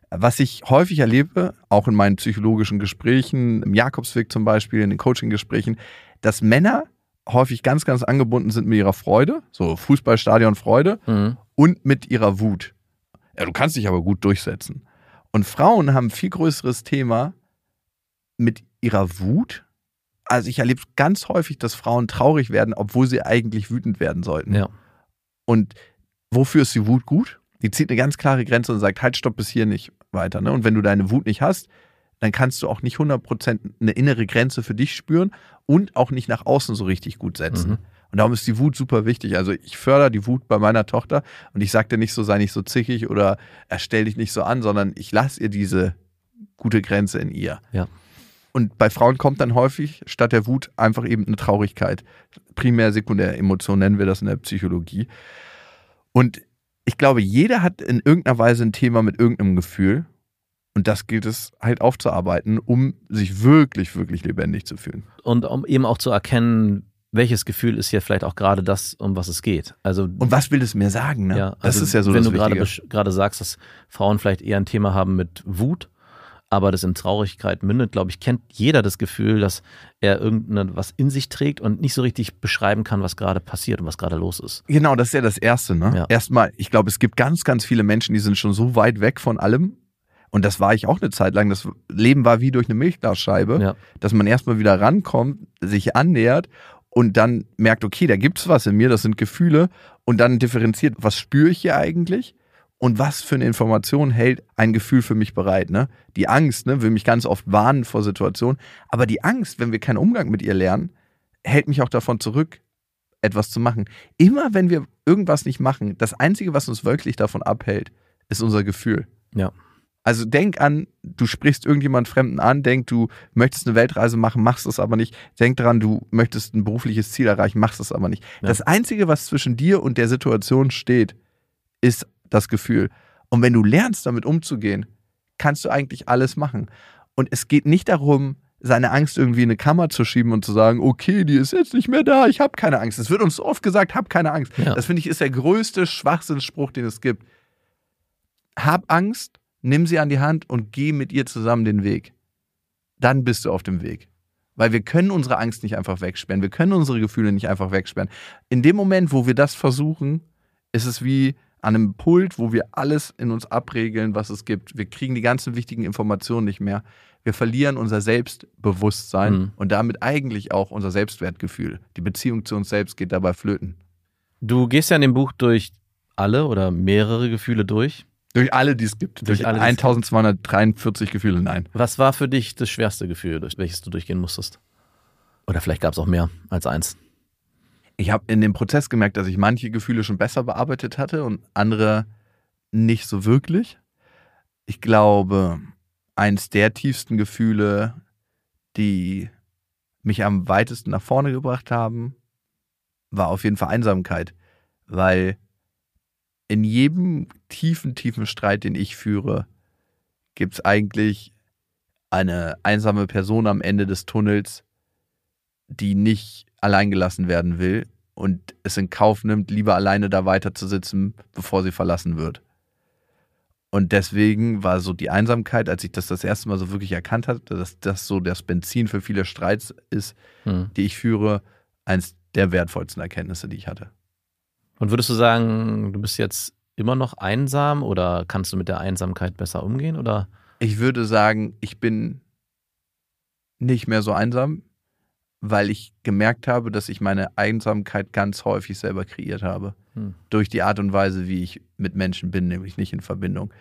Was ich häufig erlebe, auch in meinen psychologischen Gesprächen, im Jakobsweg zum Beispiel, in den Coaching-Gesprächen, dass Männer häufig ganz, ganz angebunden sind mit ihrer Freude, so Fußballstadion Freude, Mhm. und mit ihrer Wut. Ja, du kannst dich aber gut durchsetzen. Und Frauen haben ein viel größeres Thema mit ihrer Wut. Also ich erlebe ganz häufig, dass Frauen traurig werden, obwohl sie eigentlich wütend werden sollten. Ja. Und wofür ist die Wut gut? Die zieht eine ganz klare Grenze und sagt, halt, stopp bis hier nicht weiter. Ne? Und wenn du deine Wut nicht hast, dann kannst du auch nicht 100% eine innere Grenze für dich spüren und auch nicht nach außen so richtig gut setzen. Mhm. Und darum ist die Wut super wichtig. Also ich fördere die Wut bei meiner Tochter und ich sage dir nicht so, sei nicht so zickig oder erstell dich nicht so an, sondern ich lasse ihr diese gute Grenze in ihr. Ja. Und bei Frauen kommt dann häufig statt der Wut einfach eben eine Traurigkeit. Primär, sekundär Emotion nennen wir das in der Psychologie. Und ich glaube, jeder hat in irgendeiner Weise ein Thema mit irgendeinem Gefühl. Und das gilt es halt aufzuarbeiten, um sich wirklich, wirklich lebendig zu fühlen. Und um eben auch zu erkennen, welches Gefühl ist hier vielleicht auch gerade das, um was es geht. Also Und was will es mir sagen? Ne? Ja, das also ist ja so wenn das du gerade gerade sagst, dass Frauen vielleicht eher ein Thema haben mit Wut, aber das in Traurigkeit mündet, glaube ich, kennt jeder das Gefühl, dass er irgendwas in sich trägt und nicht so richtig beschreiben kann, was gerade passiert und was gerade los ist. Genau, das ist ja das Erste. Ne? Ja. Erstmal, ich glaube, es gibt ganz, ganz viele Menschen, die sind schon so weit weg von allem. Und das war ich auch eine Zeit lang. Das Leben war wie durch eine Milchglasscheibe, Ja. dass man erstmal wieder rankommt, sich annähert und dann merkt, okay, da gibt's was in mir, das sind Gefühle und dann differenziert, was spüre ich hier eigentlich und was für eine Information hält ein Gefühl für mich bereit. Ne? Die Angst ne, will mich ganz oft warnen vor Situationen, aber die Angst, wenn wir keinen Umgang mit ihr lernen, hält mich auch davon zurück, etwas zu machen. Immer wenn wir irgendwas nicht machen, das Einzige, was uns wirklich davon abhält, ist unser Gefühl. Ja. Also denk an, du sprichst irgendjemand Fremden an, denk, du möchtest eine Weltreise machen, machst es aber nicht. Denk dran, du möchtest ein berufliches Ziel erreichen, machst es aber nicht. Ja. Das Einzige, was zwischen dir und der Situation steht, ist das Gefühl. Und wenn du lernst, damit umzugehen, kannst du eigentlich alles machen. Und es geht nicht darum, seine Angst irgendwie in eine Kammer zu schieben und zu sagen, okay, die ist jetzt nicht mehr da, ich habe keine Angst. Es wird uns so oft gesagt, hab keine Angst. Ja. Das finde ich ist der größte Schwachsinnsspruch, den es gibt. Hab Angst, nimm sie an die Hand und geh mit ihr zusammen den Weg. Dann bist du auf dem Weg. Weil wir können unsere Angst nicht einfach wegsperren. Wir können unsere Gefühle nicht einfach wegsperren. In dem Moment, wo wir das versuchen, ist es wie an einem Pult, wo wir alles in uns abregeln, was es gibt. Wir kriegen die ganzen wichtigen Informationen nicht mehr. Wir verlieren unser Selbstbewusstsein Mhm. und damit eigentlich auch unser Selbstwertgefühl. Die Beziehung zu uns selbst geht dabei flöten. Du gehst ja in dem Buch durch alle oder mehrere Gefühle durch. Durch alle, die es gibt. Durch Durch, alle, die es gibt. 1243 Gefühle, nein. Was war für dich das schwerste Gefühl, durch welches du durchgehen musstest? Oder vielleicht gab es auch mehr als eins. Ich habe in dem Prozess gemerkt, dass ich manche Gefühle schon besser bearbeitet hatte und andere nicht so wirklich. Ich glaube, eins der tiefsten Gefühle, die mich am weitesten nach vorne gebracht haben, war auf jeden Fall Einsamkeit. Weil in jedem tiefen, tiefen Streit, den ich führe, gibt es eigentlich eine einsame Person am Ende des Tunnels, die nicht alleingelassen werden will und es in Kauf nimmt, lieber alleine da weiterzusitzen, bevor sie verlassen wird. Und deswegen war so die Einsamkeit, als ich das das erste Mal so wirklich erkannt hatte, dass das so das Benzin für viele Streits ist, Hm. die ich führe, eins der wertvollsten Erkenntnisse, die ich hatte. Und würdest du sagen, du bist jetzt immer noch einsam oder kannst du mit der Einsamkeit besser umgehen? Oder Ich würde sagen, ich bin nicht mehr so einsam, weil ich gemerkt habe, dass ich meine Einsamkeit ganz häufig selber kreiert habe. Hm. Durch die Art und Weise, wie ich mit Menschen bin, nämlich nicht in Verbindung.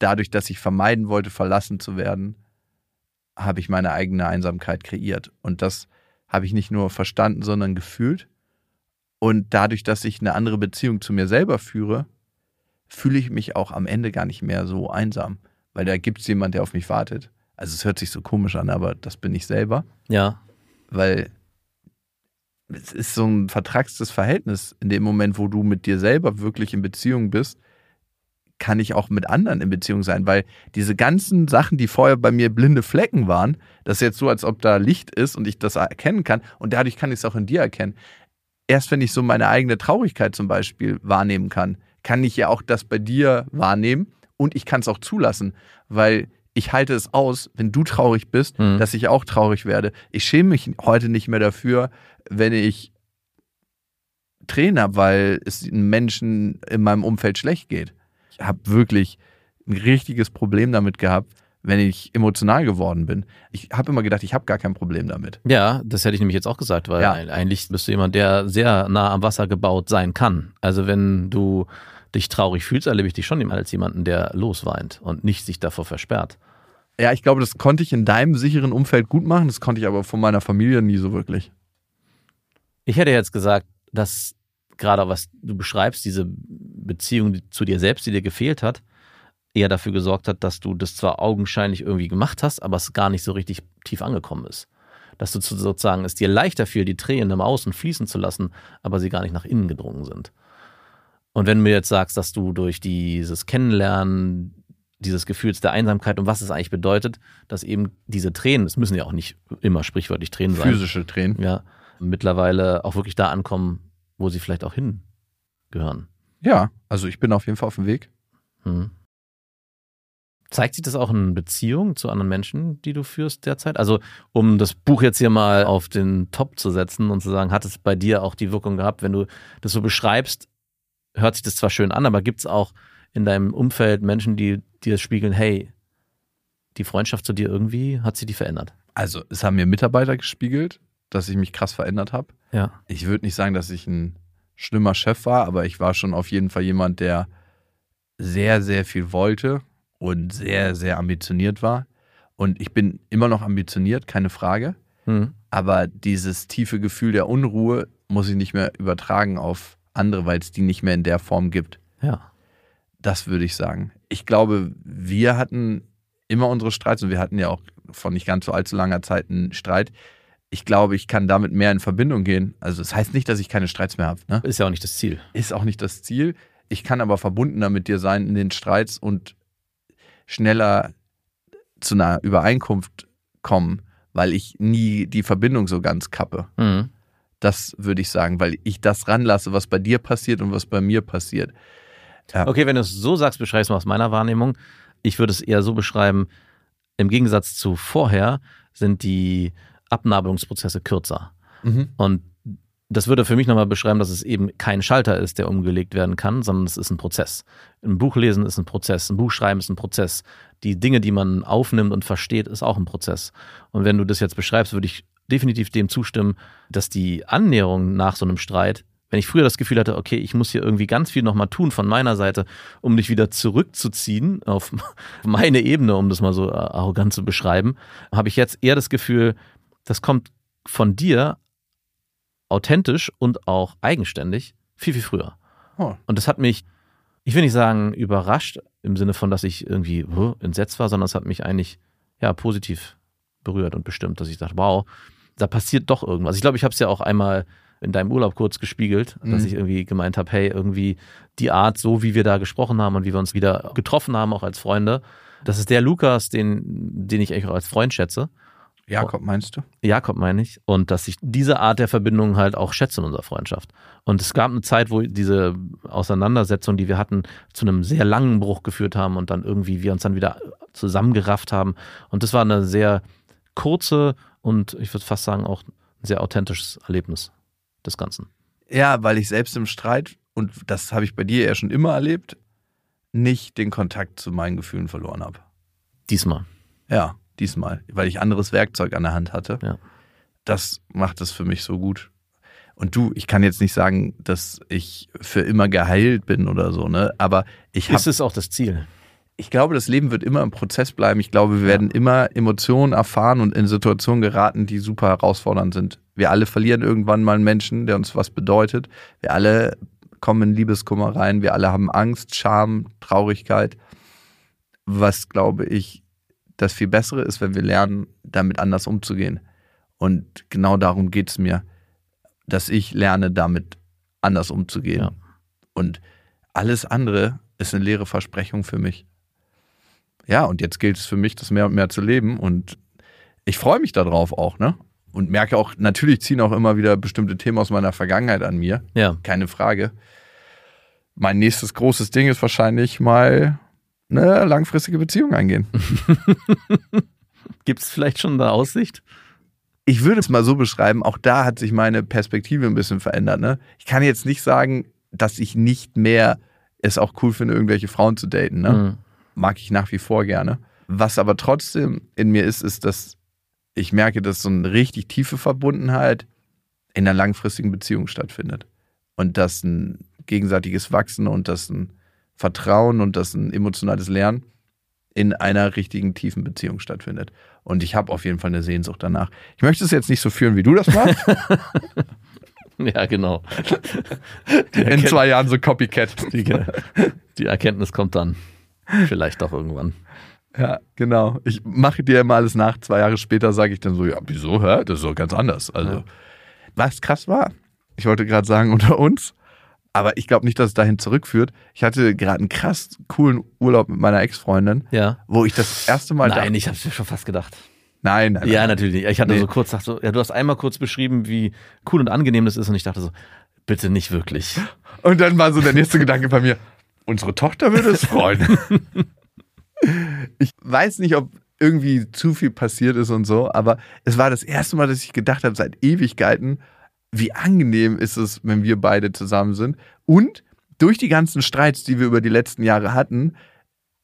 Dadurch, dass ich vermeiden wollte, verlassen zu werden, habe ich meine eigene Einsamkeit kreiert. Und das habe ich nicht nur verstanden, sondern gefühlt. Und dadurch, dass ich eine andere Beziehung zu mir selber führe, fühle ich mich auch am Ende gar nicht mehr so einsam, weil da gibt es jemanden, der auf mich wartet. Also es hört sich so komisch an, aber das bin ich selber, Ja. weil es ist so ein vertragstes Verhältnis. In dem Moment, wo du mit dir selber wirklich in Beziehung bist, kann ich auch mit anderen in Beziehung sein, weil diese ganzen Sachen, die vorher bei mir blinde Flecken waren, das ist jetzt so, als ob da Licht ist und ich das erkennen kann und dadurch kann ich es auch in dir erkennen. Erst wenn ich so meine eigene Traurigkeit zum Beispiel wahrnehmen kann, kann ich ja auch das bei dir wahrnehmen und ich kann es auch zulassen, weil ich halte es aus, wenn du traurig bist, Mhm. dass ich auch traurig werde. Ich schäme mich heute nicht mehr dafür, wenn ich Tränen habe, weil es den Menschen in meinem Umfeld schlecht geht. Ich habe wirklich ein richtiges Problem damit gehabt, wenn ich emotional geworden bin. Ich habe immer gedacht, ich habe gar kein Problem damit. Ja, das hätte ich nämlich jetzt auch gesagt, weil Ja. eigentlich bist du jemand, der sehr nah am Wasser gebaut sein kann. Also wenn du dich traurig fühlst, erlebe ich dich schon als jemanden, der losweint und nicht sich davor versperrt. Ja, ich glaube, das konnte ich in deinem sicheren Umfeld gut machen, das konnte ich aber von meiner Familie nie so wirklich. Ich hätte jetzt gesagt, dass gerade was du beschreibst, diese Beziehung zu dir selbst, die dir gefehlt hat, eher dafür gesorgt hat, dass du das zwar augenscheinlich irgendwie gemacht hast, aber es gar nicht so richtig tief angekommen ist. Dass du zu- sozusagen es dir leichter fiel, die Tränen im Außen fließen zu lassen, aber sie gar nicht nach innen gedrungen sind. Und wenn du mir jetzt sagst, dass du durch dieses Kennenlernen dieses Gefühls der Einsamkeit und was es eigentlich bedeutet, dass eben diese Tränen, es müssen ja auch nicht immer sprichwörtlich Tränen sein, Physische Tränen. ja, mittlerweile auch wirklich da ankommen, wo sie vielleicht auch hingehören. Ja, also ich bin auf jeden Fall auf dem Weg. Hm. Zeigt sich das auch in Beziehungen zu anderen Menschen, die du führst derzeit? Also, um das Buch jetzt hier mal auf den Top zu setzen und zu sagen, hat es bei dir auch die Wirkung gehabt, wenn du das so beschreibst, hört sich das zwar schön an, aber gibt es auch in deinem Umfeld Menschen, die dir spiegeln, hey, die Freundschaft zu dir irgendwie, hat sie die verändert? Also es haben mir Mitarbeiter gespiegelt, dass ich mich krass verändert habe. Ja. Ich würde nicht sagen, dass ich ein schlimmer Chef war, aber ich war schon auf jeden Fall jemand, der sehr, sehr viel wollte und sehr, sehr ambitioniert war. Und ich bin immer noch ambitioniert, keine Frage. Hm. Aber dieses tiefe Gefühl der Unruhe muss ich nicht mehr übertragen auf andere, weil es die nicht mehr in der Form gibt. Ja. Das würde ich sagen. Ich glaube, wir hatten immer unsere Streits und wir hatten ja auch von nicht ganz so allzu langer Zeit einen Streit. Ich glaube, ich kann damit mehr in Verbindung gehen. Also das heißt nicht, dass ich keine Streits mehr habe. Ne? Ist ja auch nicht das Ziel. Ist auch nicht das Ziel. Ich kann aber verbundener mit dir sein in den Streits und schneller zu einer Übereinkunft kommen, weil ich nie die Verbindung so ganz kappe. Mhm. Das würde ich sagen, weil ich das ranlasse, was bei dir passiert und was bei mir passiert. Ja. Okay, wenn du es so sagst, beschreibst du mal aus meiner Wahrnehmung. Ich würde es eher so beschreiben, im Gegensatz zu vorher sind die Abnabelungsprozesse kürzer. Mhm. Und das würde für mich nochmal beschreiben, dass es eben kein Schalter ist, der umgelegt werden kann, sondern es ist ein Prozess. Ein Buch lesen ist ein Prozess, ein Buch schreiben ist ein Prozess. Die Dinge, die man aufnimmt und versteht, ist auch ein Prozess. Und wenn du das jetzt beschreibst, würde ich definitiv dem zustimmen, dass die Annäherung nach so einem Streit, wenn ich früher das Gefühl hatte, okay, ich muss hier irgendwie ganz viel nochmal tun von meiner Seite, um dich wieder zurückzuziehen auf [laughs] meine Ebene, um das mal so arrogant zu beschreiben, habe ich jetzt eher das Gefühl, das kommt von dir authentisch und auch eigenständig viel, viel früher. Oh. Und das hat mich, ich will nicht sagen überrascht, im Sinne von, dass ich irgendwie huh, entsetzt war, sondern es hat mich eigentlich ja positiv berührt und bestimmt, dass ich dachte, wow, da passiert doch irgendwas. Ich glaube, ich habe es ja auch einmal in deinem Urlaub kurz gespiegelt, dass Mhm. ich irgendwie gemeint habe, hey, irgendwie die Art, so wie wir da gesprochen haben und wie wir uns wieder getroffen haben, auch als Freunde, das ist der Lukas, den, den ich eigentlich auch als Freund schätze. Jakob, meinst du? Jakob meine ich. Und dass ich diese Art der Verbindung halt auch schätze in unserer Freundschaft. Und es gab eine Zeit, wo diese Auseinandersetzung, die wir hatten, zu einem sehr langen Bruch geführt haben und dann irgendwie wir uns dann wieder zusammengerafft haben. Und das war eine sehr kurze und ich würde fast sagen auch ein sehr authentisches Erlebnis des Ganzen. Ja, weil ich selbst im Streit, und das habe ich bei dir ja schon immer erlebt, nicht den Kontakt zu meinen Gefühlen verloren habe. Diesmal. Ja, diesmal, weil ich anderes Werkzeug an der Hand hatte. Ja. Das macht es für mich so gut. Und du, ich kann jetzt nicht sagen, dass ich für immer geheilt bin oder so, ne? Aber ich habe Ist es auch das Ziel? ich glaube, das Leben wird immer im Prozess bleiben. Ich glaube, wir werden immer Emotionen erfahren und in Situationen geraten, die super herausfordernd sind. Wir alle verlieren irgendwann mal einen Menschen, der uns was bedeutet. Wir alle kommen in Liebeskummer rein, wir alle haben Angst, Scham, Traurigkeit. Was glaube ich, das viel Bessere ist, wenn wir lernen, damit anders umzugehen. Und genau darum geht es mir, dass ich lerne, damit anders umzugehen. Ja. Und alles andere ist eine leere Versprechung für mich. Ja, und jetzt gilt es für mich, das mehr und mehr zu leben. Und ich freue mich darauf auch, ne? Und merke auch, natürlich ziehen auch immer wieder bestimmte Themen aus meiner Vergangenheit an mir. Ja. Keine Frage. Mein nächstes großes Ding ist wahrscheinlich mal eine langfristige Beziehung eingehen. [laughs] Gibt es vielleicht schon eine Aussicht? ich würde es mal so beschreiben, auch da hat sich meine Perspektive ein bisschen verändert. Ne? Ich kann jetzt nicht sagen, dass ich nicht mehr es auch cool finde, irgendwelche Frauen zu daten. Ne? Mhm. Mag ich nach wie vor gerne. Was aber trotzdem in mir ist, ist, dass ich merke, dass so eine richtig tiefe Verbundenheit in einer langfristigen Beziehung stattfindet. Und dass ein gegenseitiges Wachsen und dass ein Vertrauen und dass ein emotionales Lernen in einer richtigen tiefen Beziehung stattfindet. Und ich habe auf jeden Fall eine Sehnsucht danach. Ich möchte es jetzt nicht so führen, wie du das machst. [laughs] Ja, genau. In zwei Jahren so Copycat. Die, die Erkenntnis kommt dann vielleicht doch irgendwann. Ja, genau. Ich mache dir mal alles nach. Zwei Jahre später sage ich dann so, ja, wieso, hä? Das ist doch ganz anders. Also, Ja. was krass war, ich wollte gerade sagen, [laughs] unter uns, aber ich glaube nicht, dass es dahin zurückführt. Ich hatte gerade einen krass coolen Urlaub mit meiner Ex-Freundin, Ja. wo ich das erste Mal Nein, ich habe es mir schon fast gedacht. nein, nein, Ja, nein. natürlich nicht. Ich hatte Nee. so kurz gedacht, so, ja, du hast einmal kurz beschrieben, wie cool und angenehm das ist und ich dachte so, bitte nicht wirklich. Und dann war so der nächste Gedanke bei mir, unsere Tochter würde es freuen. [laughs] ich weiß nicht, ob irgendwie zu viel passiert ist und so, aber es war das erste Mal, dass ich gedacht habe, seit Ewigkeiten, wie angenehm ist es, wenn wir beide zusammen sind. Und durch die ganzen Streits, die wir über die letzten Jahre hatten,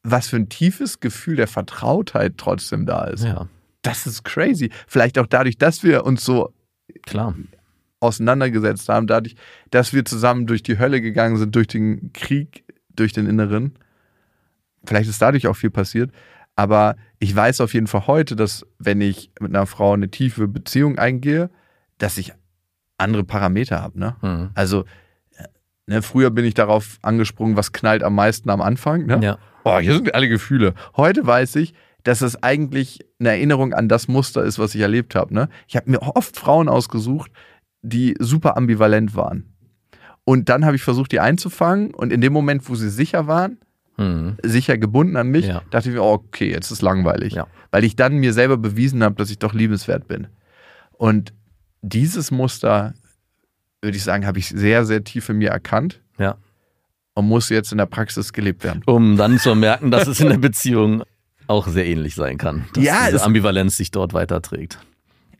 was für ein tiefes Gefühl der Vertrautheit trotzdem da ist. Ja, Das ist crazy. Vielleicht auch dadurch, dass wir uns so klar. auseinandergesetzt haben, dadurch, dass wir zusammen durch die Hölle gegangen sind, durch den Krieg, durch den Inneren. Vielleicht ist dadurch auch viel passiert. Aber ich weiß auf jeden Fall heute, dass wenn ich mit einer Frau eine tiefe Beziehung eingehe, dass ich andere Parameter habe. Ne? Mhm. Also, äh, ne, früher bin ich darauf angesprungen, was knallt am meisten am Anfang. Ne? Ja. Oh, hier sind alle Gefühle. Heute weiß ich, dass es eigentlich eine Erinnerung an das Muster ist, was ich erlebt habe. Ne? Ich habe mir oft Frauen ausgesucht, die super ambivalent waren. Und dann habe ich versucht, die einzufangen. Und in dem Moment, wo sie sicher waren, Mhm. sicher gebunden an mich, Ja. dachte ich mir, oh, okay, jetzt ist langweilig. Ja. Weil ich dann mir selber bewiesen habe, dass ich doch liebenswert bin. Und dieses Muster, würde ich sagen, habe ich sehr, sehr tief in mir erkannt Ja. und muss jetzt in der Praxis gelebt werden. Um dann zu merken, dass es in der [laughs] Beziehung auch sehr ähnlich sein kann. Dass Ja, diese es- Ambivalenz sich dort weiterträgt.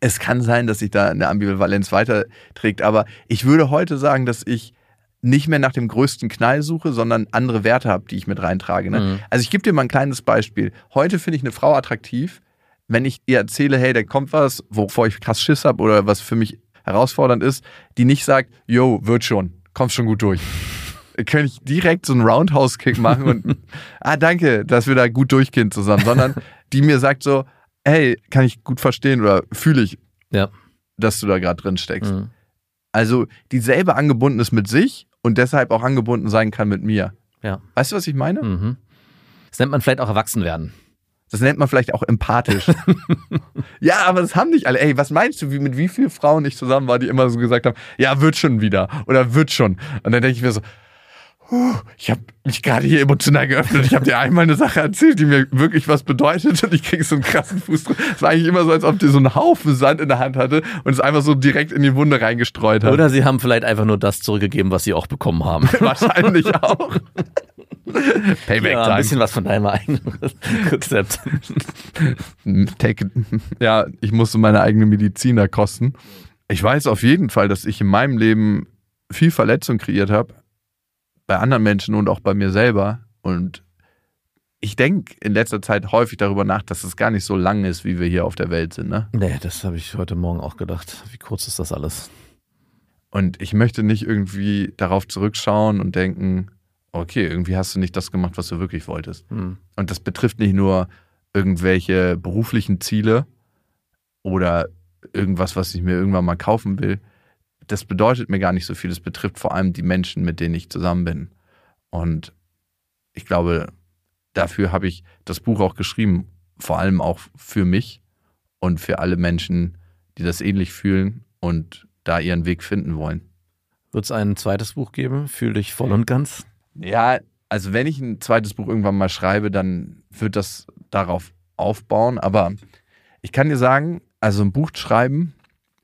es kann sein, dass sich da eine Ambivalenz weiterträgt, aber ich würde heute sagen, dass ich nicht mehr nach dem größten Knall suche, sondern andere Werte habe, die ich mit reintrage. Ne? Mhm. Also ich gebe dir mal ein kleines Beispiel. Heute finde ich eine Frau attraktiv, wenn ich ihr erzähle, hey, da kommt was, wovor ich krass Schiss habe oder was für mich herausfordernd ist, die nicht sagt, yo, wird schon, kommst schon gut durch. [laughs] Könnte ich direkt so einen Roundhouse-Kick machen und, [laughs] ah, danke, dass wir da gut durchgehen zusammen, sondern die mir sagt so, hey, kann ich gut verstehen oder fühle ich, Ja. dass du da gerade drin steckst. Mhm. Also dieselbe angebunden ist mit sich und deshalb auch angebunden sein kann mit mir. Ja. Weißt du, was ich meine? Mhm. Das nennt man vielleicht auch Erwachsenwerden. Das nennt man vielleicht auch empathisch. [laughs] ja, aber das haben nicht alle. Ey, was meinst du, wie, mit wie vielen Frauen ich zusammen war, die immer so gesagt haben, ja, wird schon wieder oder wird schon. Und dann denke ich mir so, huh, ich habe mich gerade hier emotional geöffnet. Ich habe dir einmal eine Sache erzählt, die mir wirklich was bedeutet und ich kriege so einen krassen Fußdruck. Es war eigentlich immer so, als ob die so einen Haufen Sand in der Hand hatte und es einfach so direkt in die Wunde reingestreut hat. Oder sie haben vielleicht einfach nur das zurückgegeben, was sie auch bekommen haben. [laughs] Wahrscheinlich [laughs] auch. [laughs] Payback Ja, ein bisschen was von deinem eigenen [laughs] Rezept. [laughs] Take. Ja, ich musste meine eigene Medizin da kosten. Ich weiß auf jeden Fall, dass ich in meinem Leben viel Verletzung kreiert habe. Bei anderen Menschen und auch bei mir selber. Und ich denke in letzter Zeit häufig darüber nach, dass es gar nicht so lang ist, wie wir hier auf der Welt sind. Ne? Nee, das habe ich heute Morgen auch gedacht. Wie kurz ist das alles? Und ich möchte nicht irgendwie darauf zurückschauen und denken, okay, irgendwie hast du nicht das gemacht, was du wirklich wolltest. Hm. Und das betrifft nicht nur irgendwelche beruflichen Ziele oder irgendwas, was ich mir irgendwann mal kaufen will. das bedeutet mir gar nicht so viel. Es betrifft vor allem die Menschen, mit denen ich zusammen bin. Und ich glaube, dafür habe ich das Buch auch geschrieben, vor allem auch für mich und für alle Menschen, die das ähnlich fühlen und da ihren Weg finden wollen. Wird es ein zweites Buch geben? Fühl dich voll und ganz? Ja, also wenn ich ein zweites Buch irgendwann mal schreibe, dann wird das darauf aufbauen. Aber ich kann dir sagen, also ein Buch schreiben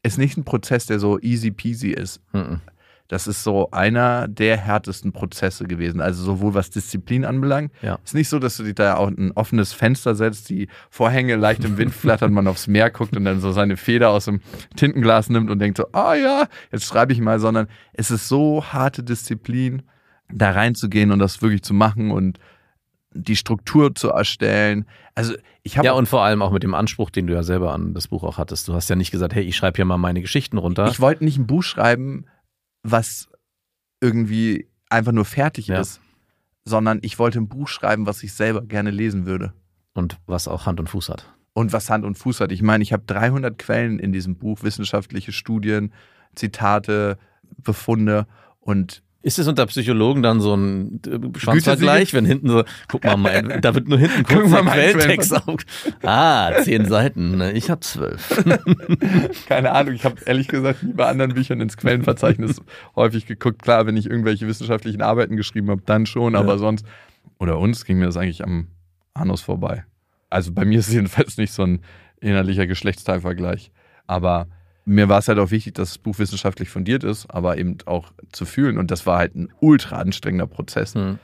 ist nicht ein Prozess, der so easy peasy ist. Mhm. Das ist so einer der härtesten Prozesse gewesen. Also sowohl was Disziplin anbelangt. Ja. Ist nicht so, dass du dir da auch ein offenes Fenster setzt, die Vorhänge leicht im Wind [laughs] flattern, man aufs Meer guckt und dann so seine Feder aus dem Tintenglas nimmt und denkt so, ah ja, jetzt schreibe ich mal, sondern es ist so harte Disziplin, da reinzugehen und das wirklich zu machen und die Struktur zu erstellen. Also ich habe Ja, und vor allem auch mit dem Anspruch, den du ja selber an das Buch auch hattest. Du hast ja nicht gesagt, hey, ich schreibe hier mal meine Geschichten runter. Ich wollte nicht ein Buch schreiben, was irgendwie einfach nur fertig Ja. ist, sondern ich wollte ein Buch schreiben, was ich selber gerne lesen würde. und was auch Hand und Fuß hat. Und was Hand und Fuß hat. Ich meine, ich habe 300 Quellen in diesem Buch, wissenschaftliche Studien, Zitate, Befunde und Ist es unter Psychologen dann so ein äh, Schwanzvergleich, wenn hinten so, guck mal, mein, [laughs] da wird nur hinten kurz Guck mal Quelltext auf. Ah, zehn Seiten, ne? ich habe zwölf. [laughs] keine Ahnung, ich habe ehrlich gesagt nie bei anderen Büchern ins Quellenverzeichnis [laughs] häufig geguckt. Klar, wenn ich irgendwelche wissenschaftlichen Arbeiten geschrieben habe, dann schon, aber Ja. sonst, oder uns ging mir das eigentlich am Anus vorbei. Also bei mir ist es jedenfalls nicht so ein innerlicher Geschlechtsteilvergleich. Aber mir war es halt auch wichtig, dass das Buch wissenschaftlich fundiert ist, aber eben auch zu fühlen. Und das war halt ein ultra anstrengender Prozess. Hm.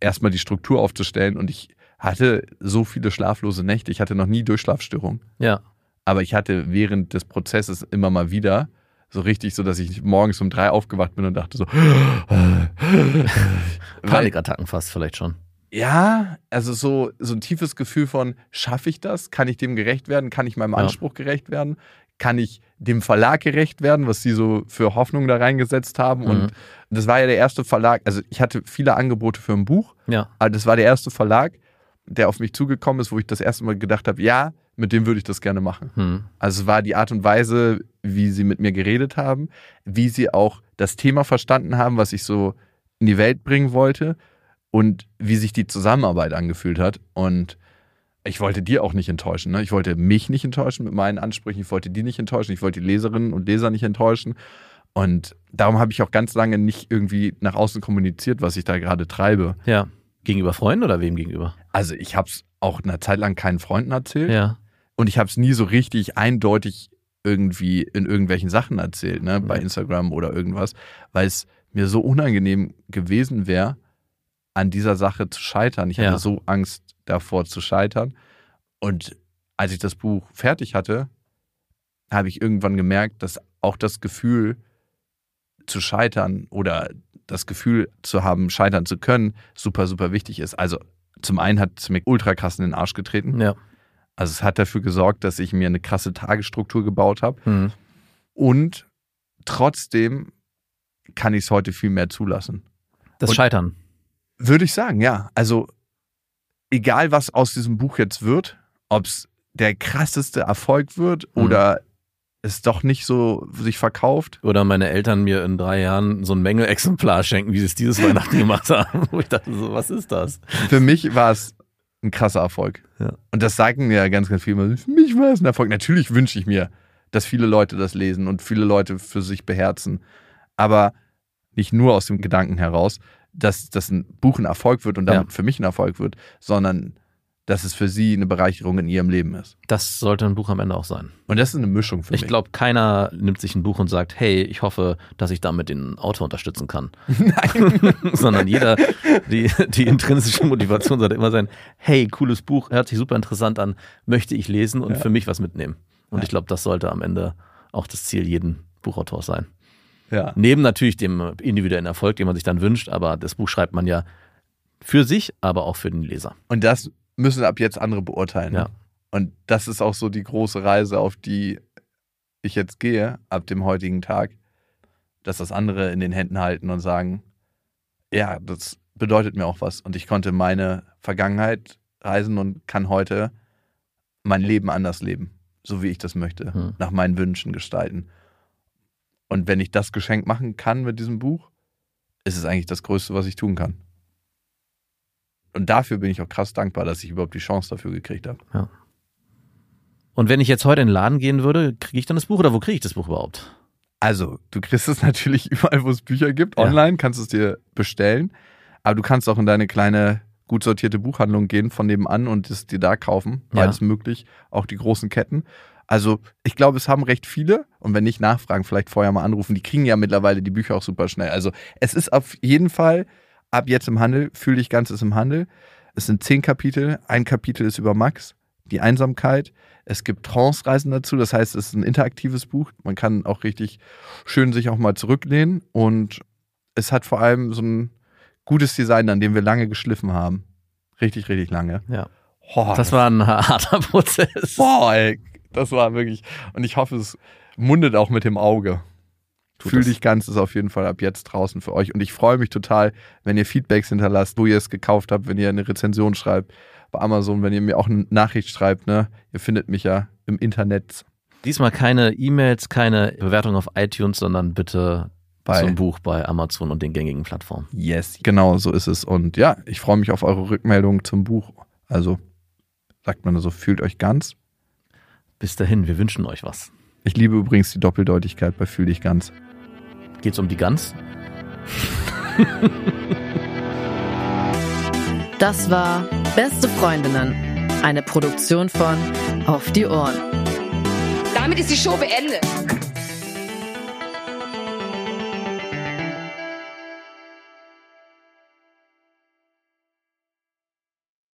Erstmal die Struktur aufzustellen und ich hatte so viele schlaflose Nächte. Ich hatte noch nie Durchschlafstörungen. Ja, Aber ich hatte während des Prozesses immer mal wieder so richtig so, dass ich morgens um drei aufgewacht bin und dachte so. [laughs] [laughs] Panikattacken fast vielleicht schon. ja, also so, so ein tiefes Gefühl von, schaffe ich das? Kann ich dem gerecht werden? Kann ich meinem Ja. Anspruch gerecht werden? Kann ich dem Verlag gerecht werden, was sie so für Hoffnung da reingesetzt haben? Mhm. Und das war ja der erste Verlag. Also ich hatte viele Angebote für ein Buch, Ja, aber das war der erste Verlag, der auf mich zugekommen ist, wo ich das erste Mal gedacht habe, ja, mit dem würde ich das gerne machen. hm. Also es war die Art und Weise, wie sie mit mir geredet haben, wie sie auch das Thema verstanden haben, was ich so in die Welt bringen wollte und wie sich die Zusammenarbeit angefühlt hat. Und ich wollte die auch nicht enttäuschen. Ne? Ich wollte mich nicht enttäuschen mit meinen Ansprüchen. Ich wollte die nicht enttäuschen. Ich wollte die Leserinnen und Leser nicht enttäuschen. Und darum habe ich auch ganz lange nicht irgendwie nach außen kommuniziert, was ich da gerade treibe. ja. Gegenüber Freunden oder wem gegenüber? Also ich habe es auch eine Zeit lang keinen Freunden erzählt. Ja, Und ich habe es nie so richtig eindeutig irgendwie in irgendwelchen Sachen erzählt, ne, bei Ja. Instagram oder irgendwas, weil es mir so unangenehm gewesen wäre, an dieser Sache zu scheitern. Ich Ja. hatte so Angst davor zu scheitern. Und als ich das Buch fertig hatte, habe ich irgendwann gemerkt, dass auch das Gefühl zu scheitern oder das Gefühl zu haben, scheitern zu können, super, super wichtig ist. Also zum einen hat es mir ultra krass in den Arsch getreten. ja. Also es hat dafür gesorgt, dass ich mir eine krasse Tagesstruktur gebaut habe. Hm. Und trotzdem kann ich es heute viel mehr zulassen. Das Und- Scheitern. Würde ich sagen, ja. Also egal, was aus diesem Buch jetzt wird, ob es der krasseste Erfolg wird Mhm. oder es doch nicht so sich verkauft. Oder meine Eltern mir in drei Jahren so ein Mängelexemplar schenken, wie sie es dieses Weihnachten gemacht haben. [laughs] Wo ich dachte so, was ist das? Für mich war es ein krasser Erfolg. Ja. Und das sagen mir ja ganz, ganz viele. Für mich war es ein Erfolg. Natürlich wünsche ich mir, dass viele Leute das lesen und viele Leute für sich beherzen. Aber nicht nur aus dem Gedanken heraus, dass das ein Buch ein Erfolg wird und damit für mich ein Erfolg wird, sondern dass es für sie eine Bereicherung in ihrem Leben ist. Das sollte ein Buch am Ende auch sein. Und das ist eine Mischung für Ich mich. glaube, keiner nimmt sich ein Buch und sagt, hey, ich hoffe, dass ich damit den Autor unterstützen kann. [laughs] [laughs] Nein. Sondern jeder, die, die intrinsische Motivation sollte immer sein, hey, cooles Buch, hört sich super interessant an, möchte ich lesen und Ja. für mich was mitnehmen. Und Ja. ich glaube, das sollte am Ende auch das Ziel jeden Buchautors sein. Ja. Neben natürlich dem individuellen Erfolg, den man sich dann wünscht, aber das Buch schreibt man ja für sich, aber auch für den Leser. Und das müssen ab jetzt andere beurteilen. Ja. Und das ist auch so die große Reise, auf die ich jetzt gehe, ab dem heutigen Tag, dass das andere in den Händen halten und sagen, ja, das bedeutet mir auch was. Und ich konnte meine Vergangenheit reisen und kann heute mein Leben anders leben, so wie ich das möchte, Hm. nach meinen Wünschen gestalten. Und wenn ich das Geschenk machen kann mit diesem Buch, ist es eigentlich das Größte, was ich tun kann. Und dafür bin ich auch krass dankbar, dass ich überhaupt die Chance dafür gekriegt habe. Ja. Und wenn ich jetzt heute in den Laden gehen würde, kriege ich dann das Buch oder wo kriege ich das Buch überhaupt? Also, du kriegst es [laughs] natürlich überall, wo es Bücher gibt. Ja. Online kannst du es dir bestellen. Aber du kannst auch in deine kleine, gut sortierte Buchhandlung gehen von nebenan und es dir da kaufen. Ja. Beides möglich. Auch die großen Ketten. Also, ich glaube, es haben recht viele. Und wenn nicht nachfragen, vielleicht vorher mal anrufen. Die kriegen ja mittlerweile die Bücher auch super schnell. Also, es ist auf jeden Fall ab jetzt im Handel. Fühl dich ganz ist im Handel. Es sind zehn Kapitel. Ein Kapitel ist über Max, die Einsamkeit. Es gibt Trance-Reisen dazu, das heißt, es ist ein interaktives Buch. Man kann auch richtig schön sich auch mal zurücklehnen und es hat vor allem so ein gutes Design, an dem wir lange geschliffen haben. Richtig, richtig lange. Ja. Oh, Das war ein harter [laughs] Prozess. boah, ey, das war wirklich. Und ich hoffe, es mundet auch mit dem Auge. Tut Fühl das. dich ganz ist auf jeden Fall ab jetzt draußen für euch. Und ich freue mich total, wenn ihr Feedbacks hinterlasst, wo ihr es gekauft habt, wenn ihr eine Rezension schreibt bei Amazon, wenn ihr mir auch eine Nachricht schreibt. Ne? Ihr findet mich ja im Internet Diesmal keine E-Mails, keine Bewertung auf iTunes, sondern bitte bei zum Buch bei Amazon und den gängigen Plattformen. Yes, genau so ist es. Und ja, ich freue mich auf eure Rückmeldung zum Buch. Also sagt man so, fühlt euch ganz. Bis dahin, wir wünschen euch was. Ich liebe übrigens die Doppeldeutigkeit bei Fühl dich ganz. Geht's um die Gans? [laughs] Das war Beste Freundinnen, eine Produktion von Auf die Ohren. Damit ist die Show beendet.